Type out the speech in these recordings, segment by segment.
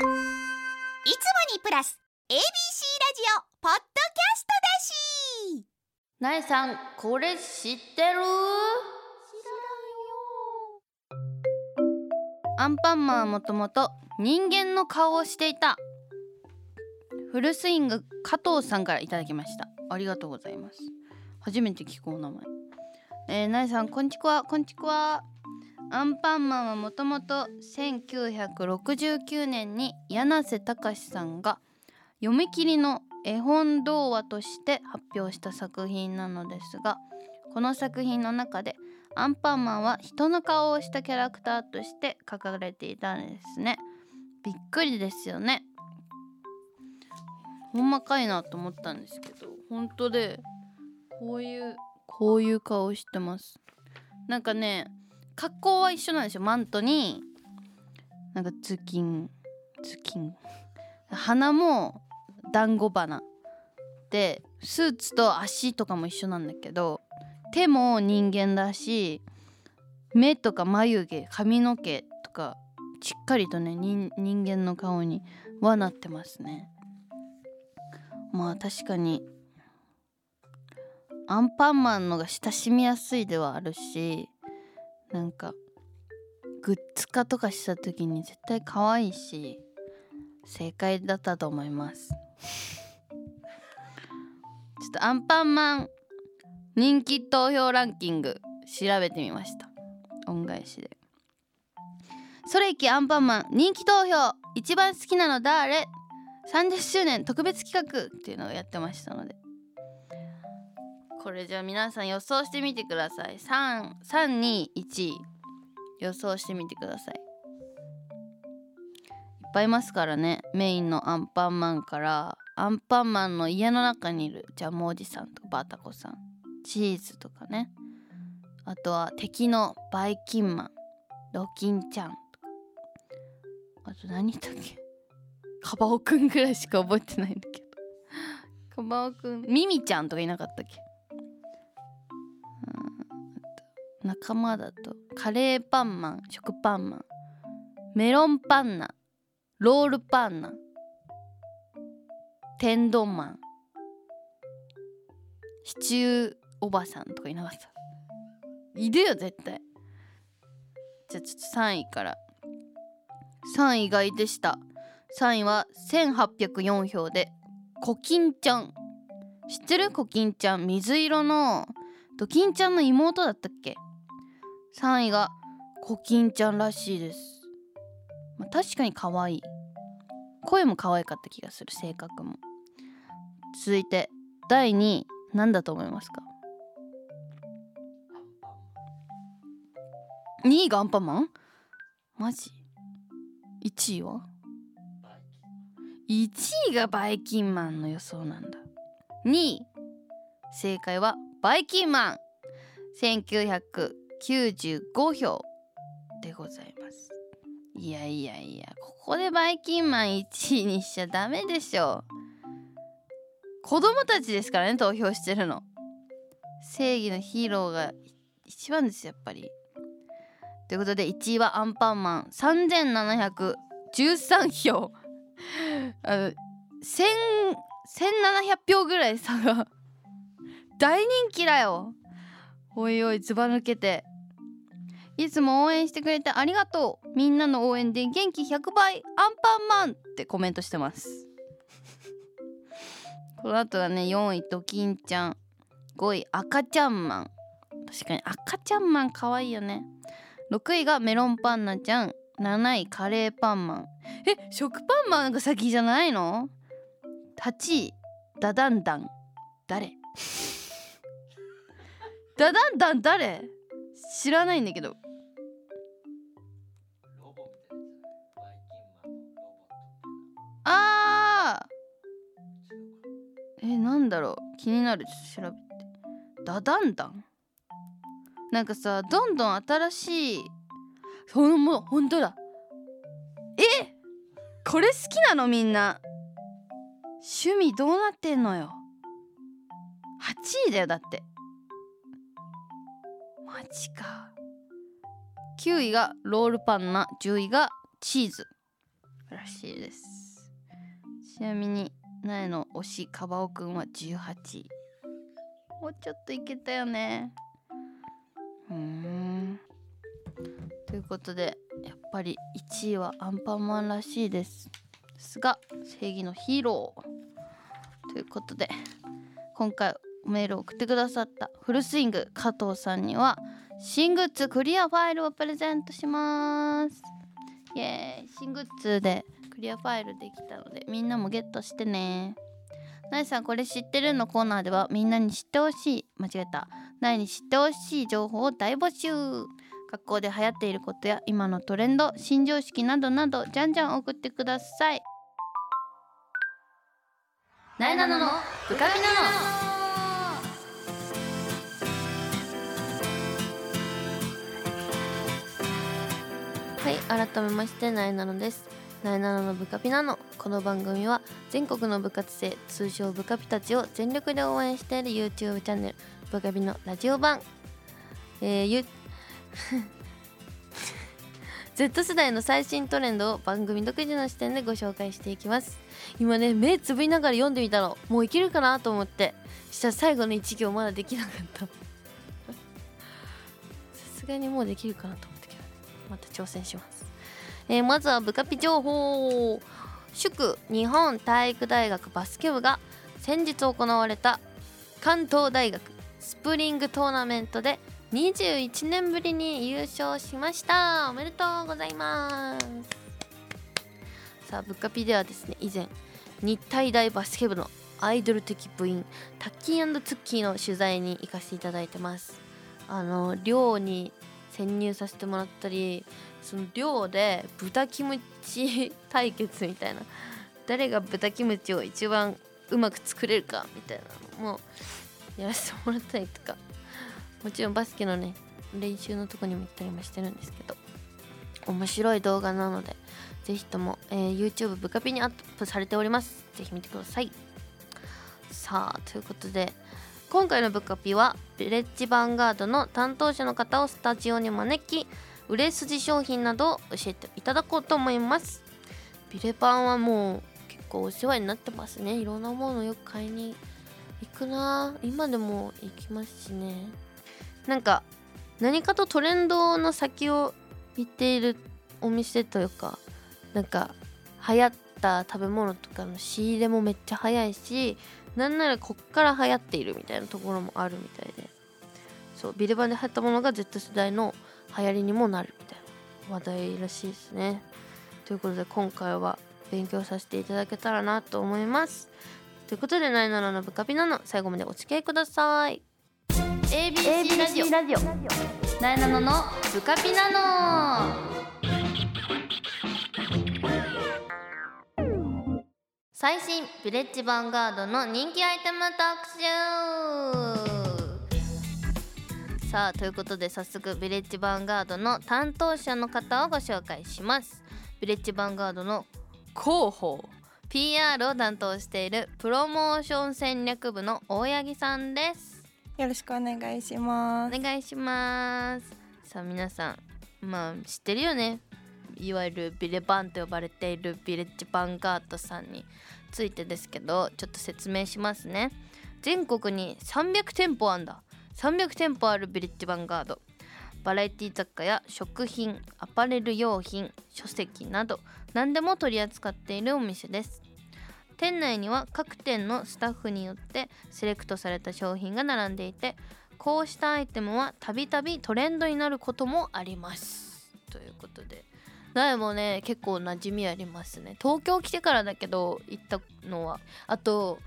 いつもにプラス ABC ラジオポッドキャストだし。なえさんこれ知ってる？アンパンマンはもともと人間の顔をしていた。フルスイング加藤さんからいただきました。ありがとうございます。初めて聞くお名前。えー、なえさんこんちくわこんちくわアンパンマンはもともと1969年に柳瀬隆さんが読み切りの絵本童話として発表した作品なのですがこの作品の中でアンパンマンは人の顔をしたキャラクターとして書かれていたんですね。びっくりですよね。ほんまかいなと思ったんですけど本当でこういうこういう顔してます。なんかね格好は一緒なんですよマントに。なんかズキンズキン鼻も団子花でスーツと足とかも一緒なんだけど手も人間だし目とか眉毛髪の毛とかしっかりとね人間の顔にはなってますね。まあ確かにアンパンマンのが親しみやすいではあるしなんかグッズ化とかした時に絶対可愛いし正解だったと思います。ちょっとアンパンマン人気投票ランキング調べてみました。恩返しで。それいきアンパンマン人気投票一番好きなの誰？30周年特別企画っていうのをやってましたので。これじゃあ皆さん予想してみてください。321予想してみてください。いっぱいいますからね。メインのアンパンマンから。アンパンマンの家の中にいる。ジャムおじさんとかバタコさん。チーズとかね。あとは敵のバイキンマン。ロキンちゃんとか。あと何だっけ。カバオくんぐらいしか覚えてないんだけど。カバオくん。ミミちゃんとかいなかったっけ仲間だと。カレーパンマン食パンマン。メロンパンナロールパンナ。天丼マン。シチューおばさんとかいなかった。いるよ絶対。じゃあちょっと3位から。3位意外でした。3位は1804票でコキンちゃん。知ってる？コキンちゃん。水色のドキンちゃんの妹だったっけ？3位がコキンちゃんらしいです、まあ、確かに可愛い。声も可愛かった気がする。性格も。続いて第2位何だと思いますか？2位がアンパンマン？マジ？1位は？1位がバイキンマンの予想なんだ。2位正解はバイキンマン。95票でございます。いやいやいやここでバイキンマン1位にしちゃダメでしょ。子供たちですからね投票してるの。正義のヒーローが一番ですやっぱり。ということで1位はアンパンマン。3713票。あの1700票ぐらい差が。大人気だよ。おいおいずば抜けて。いつも応援してくれてありがとう。みんなの応援で元気100倍。アンパンマンってコメントしてます。この後はね4位ドキンちゃん。5位赤ちゃんマン。確かに赤ちゃんマン可愛いよね。6位がメロンパンナちゃん。7位カレーパンマン。え食パンマンが先じゃないの ?8 位ダダンダン。誰？ダダンダン誰？知らないんだけど。えなんだろう。気になる。ちょっと調べて。ダダンダン？なんかさどんどん新しい。そのもうほんとだ。え？これ好きなのみんな。趣味どうなってんのよ。8位だよだって。マジか。9位がロールパンナ。10位がチーズ。らしいです。ちなみに苗の推しカバオくんは18もうちょっといけたよね。うーん。ということでやっぱり1位はアンパンマンらしいですさすが正義のヒーロー。ということで今回メールを送ってくださったフルスイング加藤さんには新グッズクリアファイルをプレゼントします。イエーイ。新グッズでクリアファイルできたのでみんなもゲットしてね。ナイさんこれ知ってるのコーナーではみんなに知ってほしい。間違えた。ナイに知ってほしい情報を大募集。学校で流行っていることや今のトレンド新常識などなどじゃんじゃん送ってください。ナイナノのブカピナノはい改めましてナイナノです。ナイナノのブカピナノこの番組は全国の部活生通称ブカピたちを全力で応援している YouTube チャンネルブカピのラジオ版。えー、ゆ Z 世代の最新トレンドを番組独自の視点でご紹介していきます。今ね目つぶりながら読んでみたのもういけるかなと思って。したら最後の1行まだできなかった さすがにもうできるかなと思ったけどまた挑戦します、えーまずはブカピ情報。祝日本体育大学バスケ部が先日行われた関東大学スプリングトーナメントで21年ぶりに優勝しました。おめでとうございます。さあブッカピではですね以前日体大バスケ部のアイドル的部員タッキーツッキーの取材に行かせていただいてます。あの寮に潜入させてもらったりその寮で豚キムチ対決みたいな。誰が豚キムチを一番うまく作れるかみたいなのもやらせてもらったりとか。もちろんバスケのね練習のとこにも行ったりもしてるんですけど。面白い動画なのでぜひとも、えー YouTube ブカピにアップされております。ぜひ見てください。さあということで今回のブカピはヴィレッジヴァンガードの担当者の方をスタジオに招き売れ筋商品などを教えていただこうと思います。ビレパンはもう結構お世話になってますね。いろんなものよく買いに行くな。今でも行きますしね。なんか何かとトレンドの先を見ているお店というかなんか流行った食べ物とかの仕入れもめっちゃ早いしなんならこっから流行っているみたいなところもあるみたいで。そうビレバンで流行ったものが Z 世代の流行りにもなるみたいな話題らしいですね。ということで今回は勉強させていただけたらなと思います。ということで「ナイナラのブカピナの最後までお付き合いください。ABC ラジオラジオ。ナイナノのブカピナノ。最新ヴィレッジヴァンガードの人気アイテム特集。さあということで早速ヴィレッジヴァンガードの担当者の方をご紹介します。ヴィレッジヴァンガードの広報 PR を担当しているプロモーション戦略部の大八木さんです。よろしくお願いします。お願いします。さあ皆さんまあ知ってるよね。いわゆるビレバンと呼ばれているビレッジヴァンガードさんについてですけどちょっと説明しますね。全国に300店舗あんだ300店舗あるビレッジヴァンガード。バラエティ雑貨や食品アパレル用品書籍など何でも取り扱っているお店です。店内には各店のスタッフによってセレクトされた商品が並んでいてこうしたアイテムはたびたびトレンドになることもあります。ということで。苗もね結構馴染みありますね。東京来てからだけど行ったのは。あと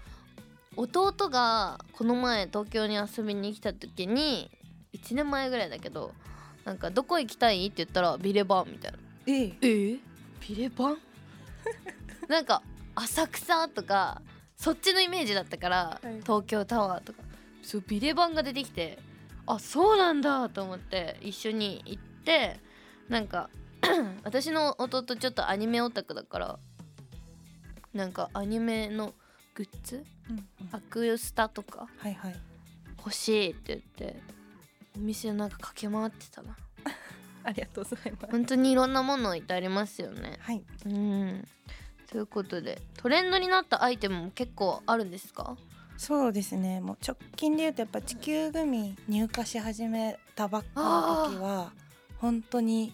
弟がこの前東京に遊びに来た時に1年前ぐらいだけどなんかどこ行きたい？って言ったらビレバンみたいな。ええ？ビレバン？なんか浅草とかそっちのイメージだったから、はい。東京タワーとか。そうビレバンが出てきてあそうなんだと思って一緒に行ってなんか 私の弟ちょっとアニメオタクだからなんかアニメのグッズ？うんうん。アクスタとか？はいはい。欲しいって言ってお店なんか駆け回ってたな。ありがとうございます。本当にいろんなもの置いてありますよね。はい。うん。ということでトレンドになったアイテムも結構あるんですか？そうですね。もう直近で言うとやっぱ地球グミ入荷し始めたばっかの時は本当に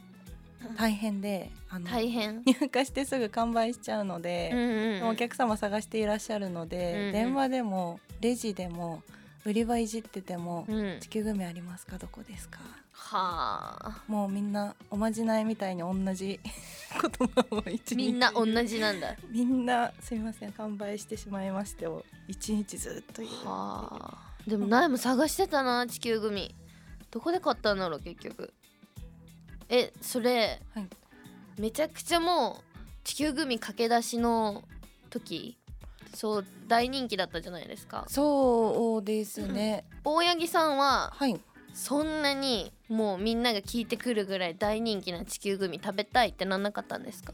大変であの大変。入荷してすぐ完売しちゃうのうんで、うんうん。お客様探していらっしゃるので、うんうん。電話でもレジでも売り場いじってても、うん。地球グミありますか？どこですか？はあ。もうみんなおまじないみたいに同じ 言葉を一日。みんな同じなんだ。みんなすみません完売してしまいましてを一日ずっと言う。はあ。でも苗も探してたな地球グミどこで買ったんだろう結局えそれ、はい。めちゃくちゃもう地球グミ駆け出しの時そう大人気だったじゃないですか。そうですね、大八木さんははい。そんなにもうみんなが聞いてくるぐらい大人気な地球グミ食べたいってなんなかったんですか？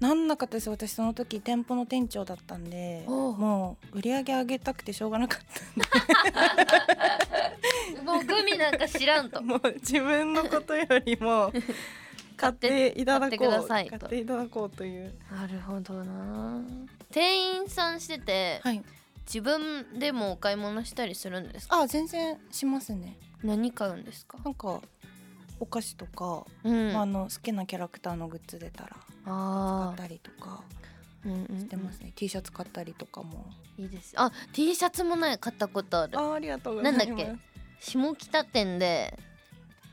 なんなかったです。私その時店舗の店長だったんでもう売り上げ上げたくてしょうがなかった もうグミなんか知らんと。もう自分のことよりも 買っていただこう買っていただこうという。なるほどな。店員さんしてて、はい。自分でもお買い物したりするんですか？あ全然しますね。何買うんですか？なんかお菓子とか、うん。まあ、あの好きなキャラクターのグッズ出たら買あったりとかーうんうんうん。してますね、T シャツ買ったりとかも。いいです。あ T シャツもね買ったことある。あありがとうございます。なんだっけ？下北店で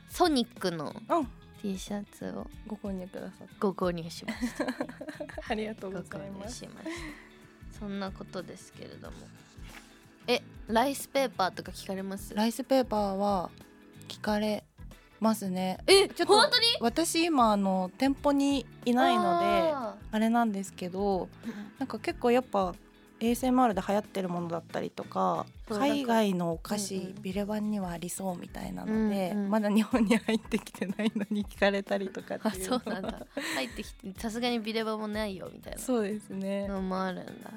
ソニックのうん T シャツをご購入くださっご購入しました。た ありがとうごござい購入ますそんなことですけれども。えライスペーパーとか聞かれます？ライスペーパーは聞かれますね。えちょっと本当に？私今あの店舗にいないのでああれなんですけどーなんか結構やっぱ ASMR で流行ってるものだったりとか海外のお菓子、うんうん。ビレバンにはありそうみたいなので、うんうん。まだ日本に入ってきてないのに聞かれたりとかってあいうそうなんだ。入ってきてさすがにビレバもないよみたいな。そうですね。のもあるんだ。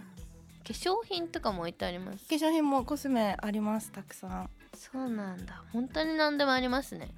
化粧品とかも置いてあります？化粧品もコスメありますたくさんそうなんだ。本当に何でもありますね。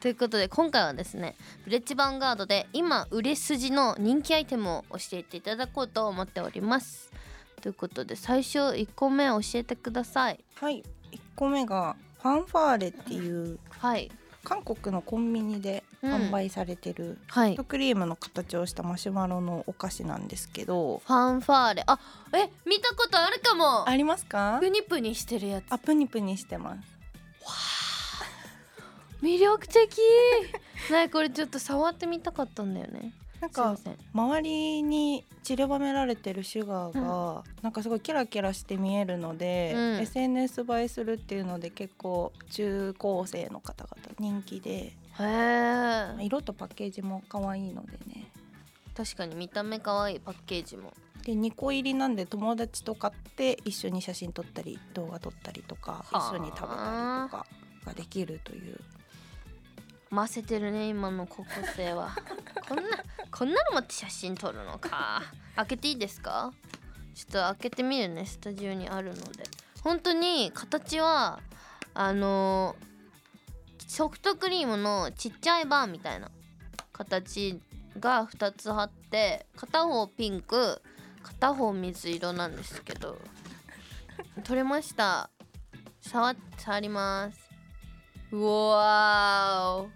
ということで今回はですねブレッジヴァンガードで今売れ筋の人気アイテムを教えていただこうと思っております。ということで最初1個目教えてください。はい。1個目がファンファーレっていうはい。韓国のコンビニで販売されてる、はい。ソフトクリームの形をしたマシュマロのお菓子なんですけど。ファンファーレ。あえ見たことあるかも。ありますか？プニプニしてるやつ。あプニプニしてます 魅力的。ねこれちょっと触ってみたかったんだよね。なんか周りに散りばめられてるシュガーが、なんかすごいキラキラして見えるので、うん。SNS 映えするっていうので結構中高生の方々人気でへえ色とパッケージも可愛いのでね。確かに見た目可愛いパッケージもで2個入りなんで友達と買って一緒に写真撮ったり動画撮ったりとか一はあ。緒に食べたりとかができるという。ませてるね今の高校生は。こんなこんなの持って写真撮るのか。開けていいですか？ちょっと開けてみるねスタジオにあるので。本当に形はあのソフトクリームのちっちゃいバーみたいな形が2つあって片方ピンク片方水色なんですけど取れました。触触ります。うわ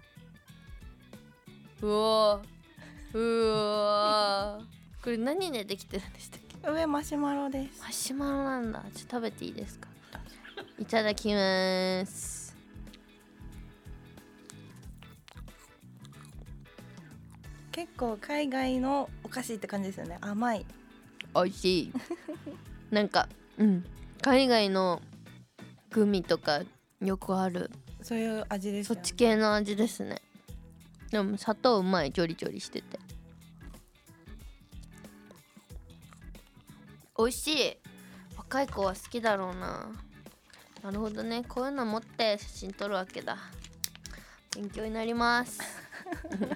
ーうわー。うわー。これ何でできてるんでしたっけ？上マシュマロです。マシュマロなんだ。ちょっと食べていいですか？いただきます。結構海外のお菓子って感じですよね。甘い美味しい。なんかうん。海外のグミとかよくある。そういう味ですそっち系の味ですね。でも砂糖うまいジョリジョリしてて。美味しい。若い子は好きだろうな。なるほどね。こういうの持って写真撮るわけだ。勉強になります。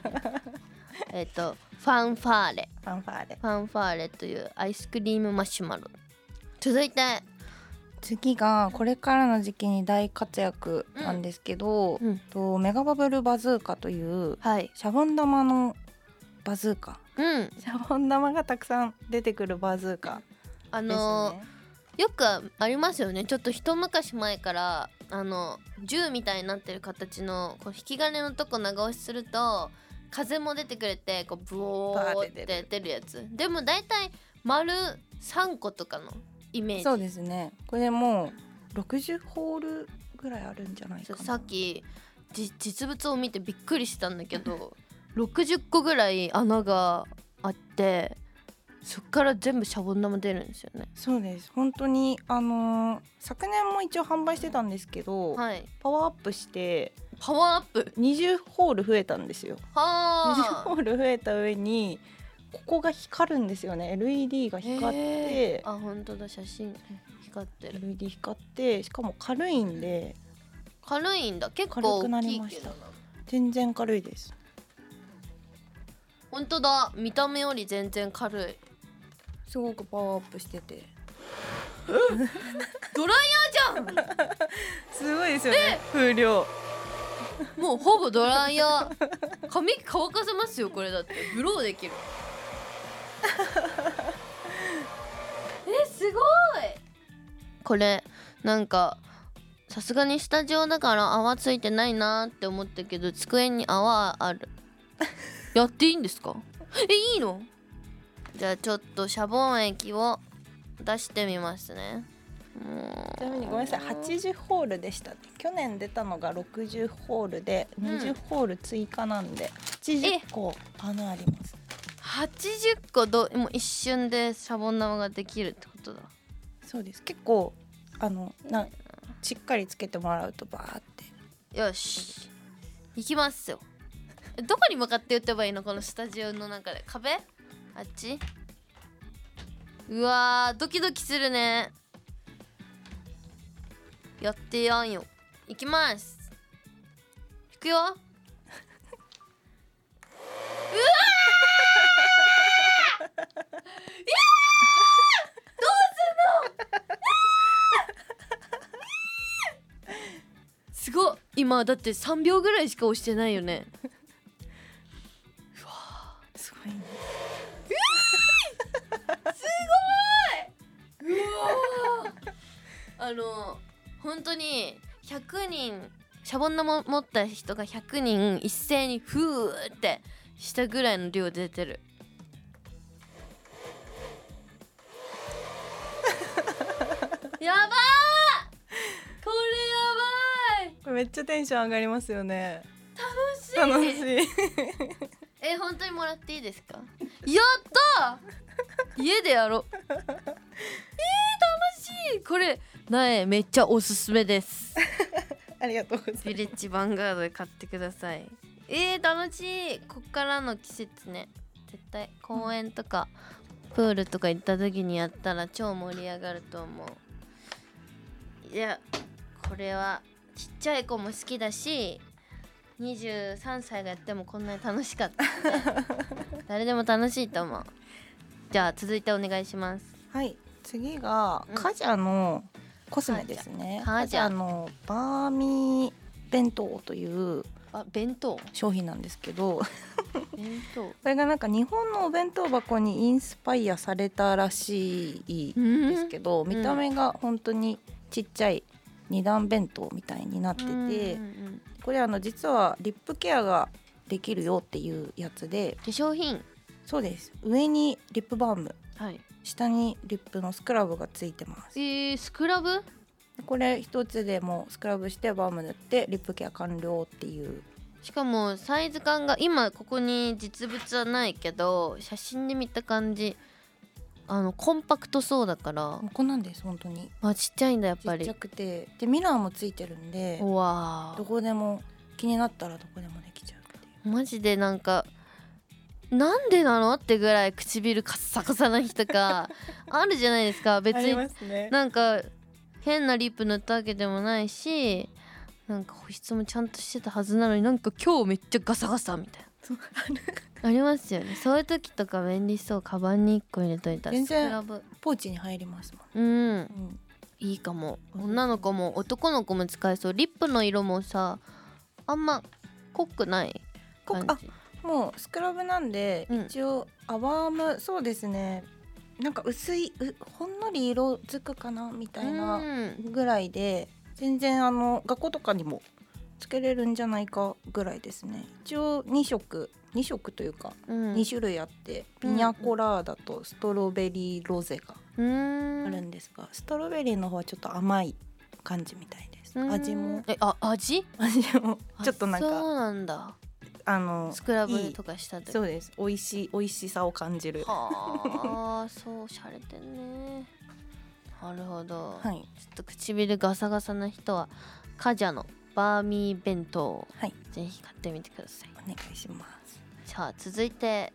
えっとファンファーレ。ファンファーレ。ファンファーレというアイスクリームマシュマロ。続いて。次がこれからの時期に大活躍なんですけど、うん。とメガバブルバズーカというはい。シャボン玉のバズーカ。うん。シャボン玉がたくさん出てくるバズーカですあのねよくありますよね。ちょっと一昔前からあの銃みたいになってる形のこう引き金のとこ長押しすると風も出てくれてこうブオーって出る。やつ。でも大体丸3個とかのイメージ。そうですね。これもう60ホールぐらいあるんじゃないかな。さっきじ実物を見てびっくりしたんだけど 60個ぐらい穴があってそっから全部シャボン玉出るんですよね。そうです。本当にあのー昨年も一応販売してたんですけど、はい。パワーアップしてパワーアップ。20ホール増えたんですよ。20はホール増えた上にここが光るんですよね。LED が光って。あ本当だ。写真。光ってる。LED 光ってしかも軽いんで。軽いんだ。結軽構くなりました。全然軽いです。本当だ。見た目より全然軽い。すごくパワーアップしてて。ドライヤーじゃ すごいですよね。風量。んもうほぼドライヤー。髪乾かせますよこれだって。ブローできる。えすごい。これなんかさすがにスタジオだから泡ついてないなって思ったけど机に泡ある。やっていいんですか？えいいの？じゃあちょっとシャボン液を出してみますねちなみにごめんなさい80ホールでした。去年出たのが60ホールでうん。20ホール追加なんで80個穴あります。80個どもう一瞬でシャボン玉ができるってことだ。そうです。結構あのなしっかりつけてもらうとバーって。よし。行きますよ。えどこに向かって打てばいいの？このスタジオの中で。壁？あっち？うわードキドキするねやってやんよ。いきます。いくよ。うわすごっ今だって3秒ぐらいしか押してないよね。当に100人シャボン玉持った人が100人一斉にフーってしたぐらいの量出てる。やばー！これやばい！これめっちゃテンション上がりますよね。楽楽しい！しい。え本当にもらっていいですか？やったー！家でやろう。えー、楽しい！これ苗めっちゃおすすめです。ありがとうございます。ヴィレッジヴァンガードで買ってください。えー、楽しい。こっからの季節ね。絶対公園とかプールとか行った時にやったら超盛り上がると思う。いやこれはちっちゃい子も好きだし23歳がやってもこんなに楽しかった。誰でも楽しいと思う。じゃあ続いてお願いします。はい。次がうん。カジャのコスメですね。カのバーミー弁当というあ弁当？商品なんですけど。弁当。これがなんか日本のお弁当箱にインスパイアされたらしいんですけど、ん。見た目が本当にちっちゃい二段弁当みたいになってて、うんうんうん。これあの実はリップケアができるよっていうやつで。化粧品？そうです。上にリップバーム。はい下にリップのスクラブがついてます。えー、スクラブ？これ一つでもうスクラブしてバーム塗ってリップケア完了っていう。しかもサイズ感が今ここに実物はないけど写真で見た感じあのコンパクトそうだから。ここなんです本当に。あちっちゃいんだやっぱり。ちっちゃくて。でミラーもついてるんでうわどこでも気になったらどこでもできちゃうっていう。ーマジでなんかなんでなのってぐらい唇カッサカサな日とか あるじゃないですか。別になんか変なリップ塗ったわけでもないしなんか保湿もちゃんとしてたはずなのになんか今日めっちゃガサガサみたいな。ありますよね。そういう時とか便利そう。カバンに1個入れといたらスク全然ラブ。ポーチに入りますもん、うん。うん、いいかも。女の子も男の子も使えそう。リップの色もさあんま濃くないこ感じ。あもうスクラブなんで、うん。一応アワームそうですね。なんか薄いうほんのり色づくかなみたいなうん。ぐらいで全然あの学校とかにもつけれるんじゃないかぐらいですね。一応2色2色というかうん。2種類あって、うん。ピニャコラーダとストロベリーロゼがあるんですが、ストロベリーの方はちょっと甘い感じみたいです。うん。味も。えあ味？味も。ちょっとなんあそかうなんだあのスクラブとかした時。そうです。美味しい美味しさを感じる。はあそうしゃれてんね。なるほど、はい。ちょっと唇ガサガサな人はカジャのバーミー弁当をはい。ぜひ買ってみてください。お願いします。さあ続いて。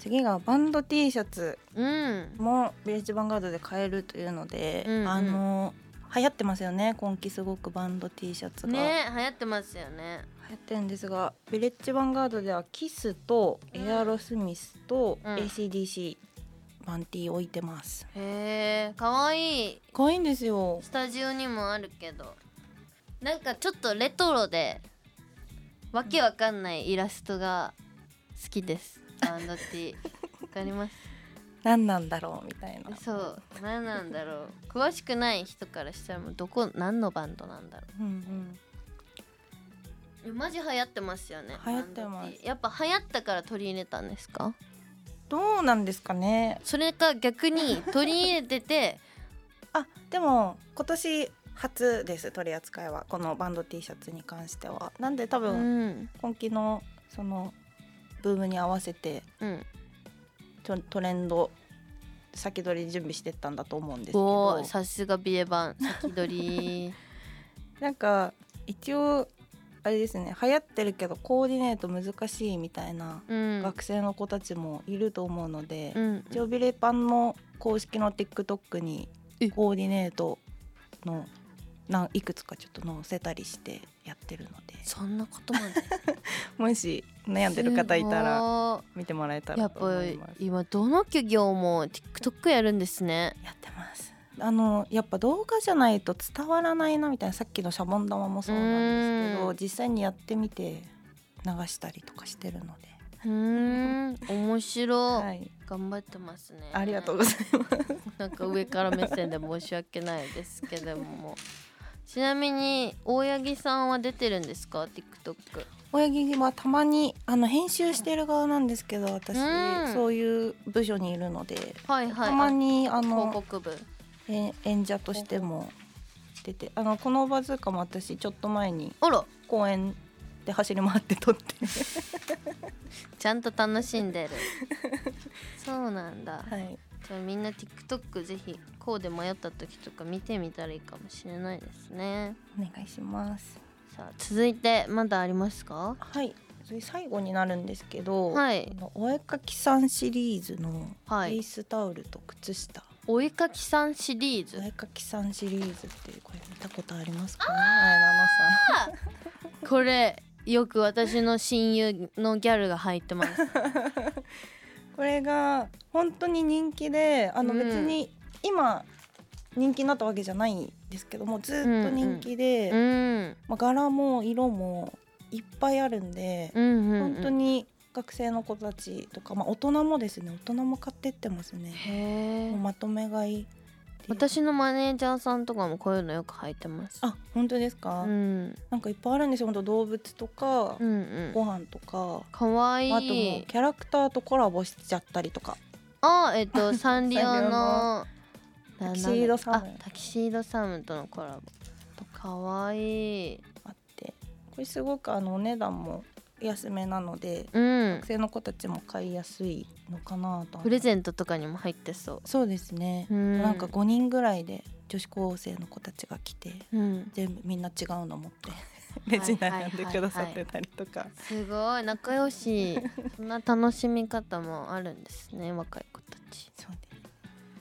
次がバンド T シャツ。うん。もビレッジヴァンガードで買えるというので、うんうん。あの流行ってますよね。今季すごくバンド T シャツが、ね流行ってますよね。流行ってるんですがビレッジヴァンガードではキスとエアロスミスとうん。ACDC バンティー置いてます。へえかわいい。可愛いんですよ。スタジオにもあるけど。なんかちょっとレトロでわけわかんないイラストが好きです。バンド T わかります？何なんだろうみたいな。そう何なんだろう。詳しくない人からしたらもうどこ何のバンドなんだろう。んうん。うえマジ流行ってますよね流行ってます。やっぱ流行ったから取り入れたんですか？どうなんですかね。それか逆に取り入れてて。あでも今年初です取り扱いは。このバンド T シャツに関しては。なんで多う分ん。今季のそのブームに合わせてうんトレンド先取り準備してったんだと思うんですけおどーさすがビエバン先取り。なんか一応あれですね流行ってるけどコーディネート難しいみたいなうん。学生の子たちもいると思うので、うん一応ビレパンの公式の TikTok にえ。コーディネートのないくつかちょっと載せたりしてやってるので。そんなことまで？もし悩んでる方いたらら見てもらえたやっらと思ぱ。今どの企業も TikTok やるんですね。やってます。あのやっぱ動画じゃないと伝わらないなみたいなさっきのシャボン玉もそうなんですけうん。ど実際にやってみて流したりとかしてるので、うーん。面白い、はい、頑張ってますね。ありがとうございます。なんか上から目線で申し訳ないですけどもちなみに大八木さんは出てるんですか？TikTok 親木はたまにあの編集してる側なんですけど私、うん。そういう部署にいるので、はいはい。たまにああ広の告部。え演者としても出てあのこのバズーカも私ちょっと前に公園で走り回って撮って。ちゃんと楽しんでる。そうなんだ、はいじゃあみんな TikTok ぜひこうで迷った時とか見てみたらいいかもしれないですね。お願いします。さあ続いてまだありますか？はい。最後になるんですけど、はい。お絵かきさんシリーズのフはい。ェイスタオルと靴下、お絵かきさんシリーズ？お絵かきさんシリーズっていうこれ見たことありますかね？前田奈さん。これよく私の親友のギャルが入ってます これが本当に人気であのうん。別に今人気になったわけじゃないんですけどもずっと人気で、うんまあ、柄も色もいっぱいあるんで、うんうん、うん、本当に学生の子たちとか、まあ、大人もですね大人も買ってってますね。まとめ買い私のマネージャーさんとかもこういうのよく履いてます。あ本当ですか、うん、なんかいっぱいあるんですよ。本当動物とか、うんうん。ご飯とか。かわいい。あともうキャラクターとコラボしちゃったりとか。あえっと サンリオののタキシードサム。あタキシードサムとのコラボ。かわいい。あって。これすごくあのお値段も安めなのでうん。学生の子たちも買いやすいのかなとプレゼントとかにも入ってそそうですね、う、うん、なんか5人ぐらいで女子高生の子たちが来てうん、全部みんな違うの持って レジ並んでくださってたりとか。すごい仲良し。そんな楽しみ方もあるんですね若い子たち。そうです。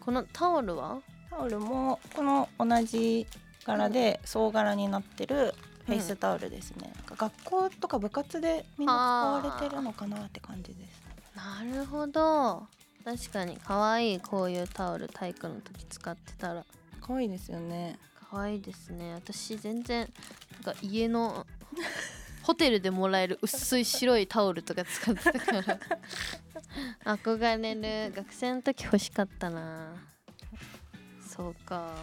このタオルは？タオルもこの同じ柄で総柄になってるフェイスタオルですね、なんか学校とか部活でみんな使われてるのかなって感じです。なるほど。確かに可愛いこういうタオル体育の時使ってたら。可愛いですよね。可愛いですね。私全然なんか家の ホテルでもらえる薄い白いタオルとか使ってたから。憧れる。学生の時欲しかったな。そうか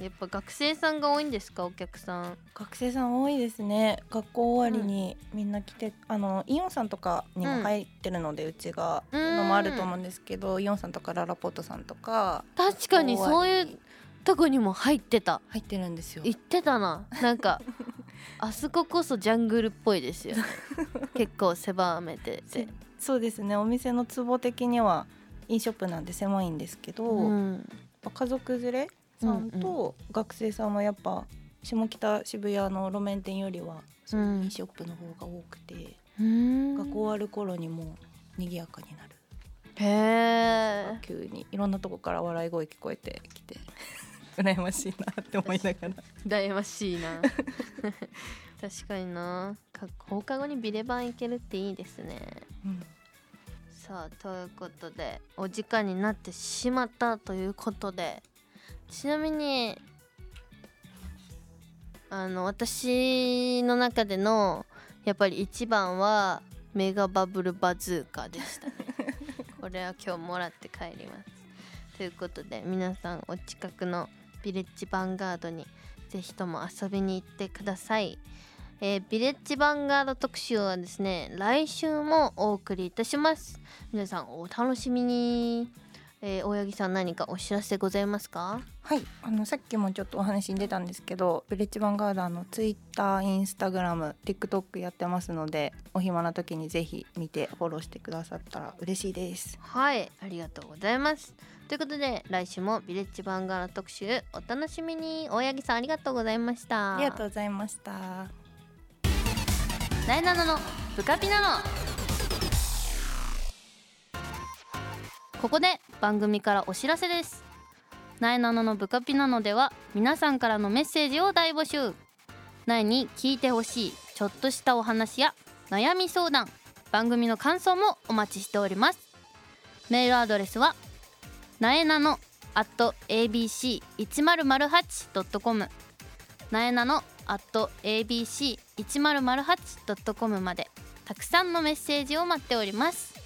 やっぱ学生さんが多いんですかお客さん。学生さん多いですね。学校終わりにみんな来て、あのイオンさんとかにも入ってるので、うちが。うん。のもあると思うんですけど、イオンさんとかララポートさんとか。確かにそういううとこにも入ってた。入ってるんですよ。言ってたな。なんか あそここそジャングルっぽいですよ。ね結構狭めてて。そうですね。お店の壺的には飲ショップなんで狭いんですけど、うん。家族連れさんと学生さんはやっぱ下北渋谷の路面店よりはそういう飲ショップの方が多くて、うん。学校終わる頃にもう賑やかになる。へえ急にいろんなとこから笑い声聞こえてきて 羨ましいなって思いながら。羨ましいな。確かにな。か放課後にビレバン行けるっていいですね。うん。さあということでお時間になってしまったということでちなみにあの私の中でのやっぱり一番はメガバブルバズーカでしたね。これは今日もらって帰ります。ということで皆さんお近くのビレッジヴァンガードにぜひとも遊びに行ってください。えービレッジヴァンガード特集はですね来週もお送りいたします。皆さんお楽しみに、えー、大八木さん何かお知らせございますか？はいあのさっきもちょっとお話に出たんですけどヴィレッジヴァンガーダーのツイッターインスタグラム TikTok やってますのでお暇な時にぜひ見てフォローしてくださったら嬉しいです。はいありがとうございます。ということで来週もビレッジヴァンガード特集お楽しみに。大八木さんありがとうございました。ありがとうございました。なえなののブカピナノここで番組からお知らせです。なえなののブカピナノでは皆さんからのメッセージを大募集。なえに聞いてほしいちょっとしたお話や悩み相談番組の感想もお待ちしております。メールアドレスはなえなの at abc1008.com なえなの at abc1008.com までたくさんのメッセージを待っております。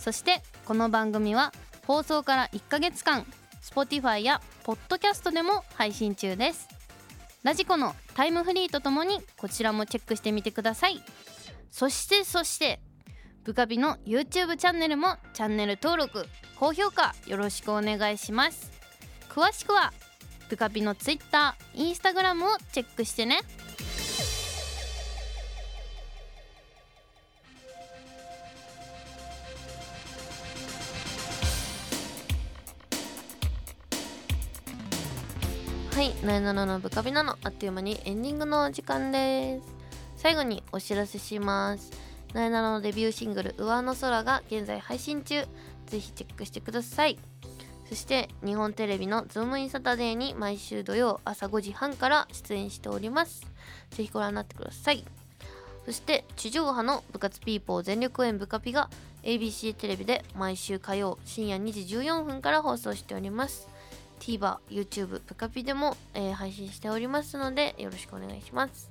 そしてこの番組は放送から1ヶ月間 Spotify や Podcast でも配信中です。ラジコのタイムフリーとともにこちらもチェックしてみてください。そしてそしてブカビの YouTube チャンネルもチャンネル登録高評価よろしくお願いします。詳しくはブカビの Twitter、Instagram をチェックしてね。はい、なえなののブカピなのあっという間にエンディングの時間です。最後にお知らせします。なえなのデビューシングル「上の空」が現在配信中。ぜひチェックしてください。そして日本テレビのズームインサタデーに毎週土曜朝5時半から出演しております。ぜひご覧になってください。そして地上波の部活ピーポー全力応援ブカピが ABC テレビで毎週火曜深夜2時14分から放送しております。TVer、YouTube、ブカピでも、えー配信しておりますのでよろしくお願いします。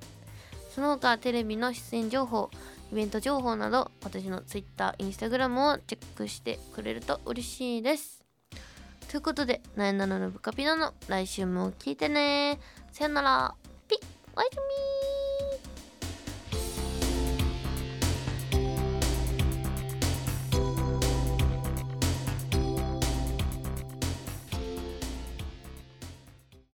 その他テレビの出演情報イベント情報など私の Twitter、Instagram をチェックしてくれると嬉しいです。ということで、なえなののブカピナの来週も聞いてね。さよなら。ピッおやすみ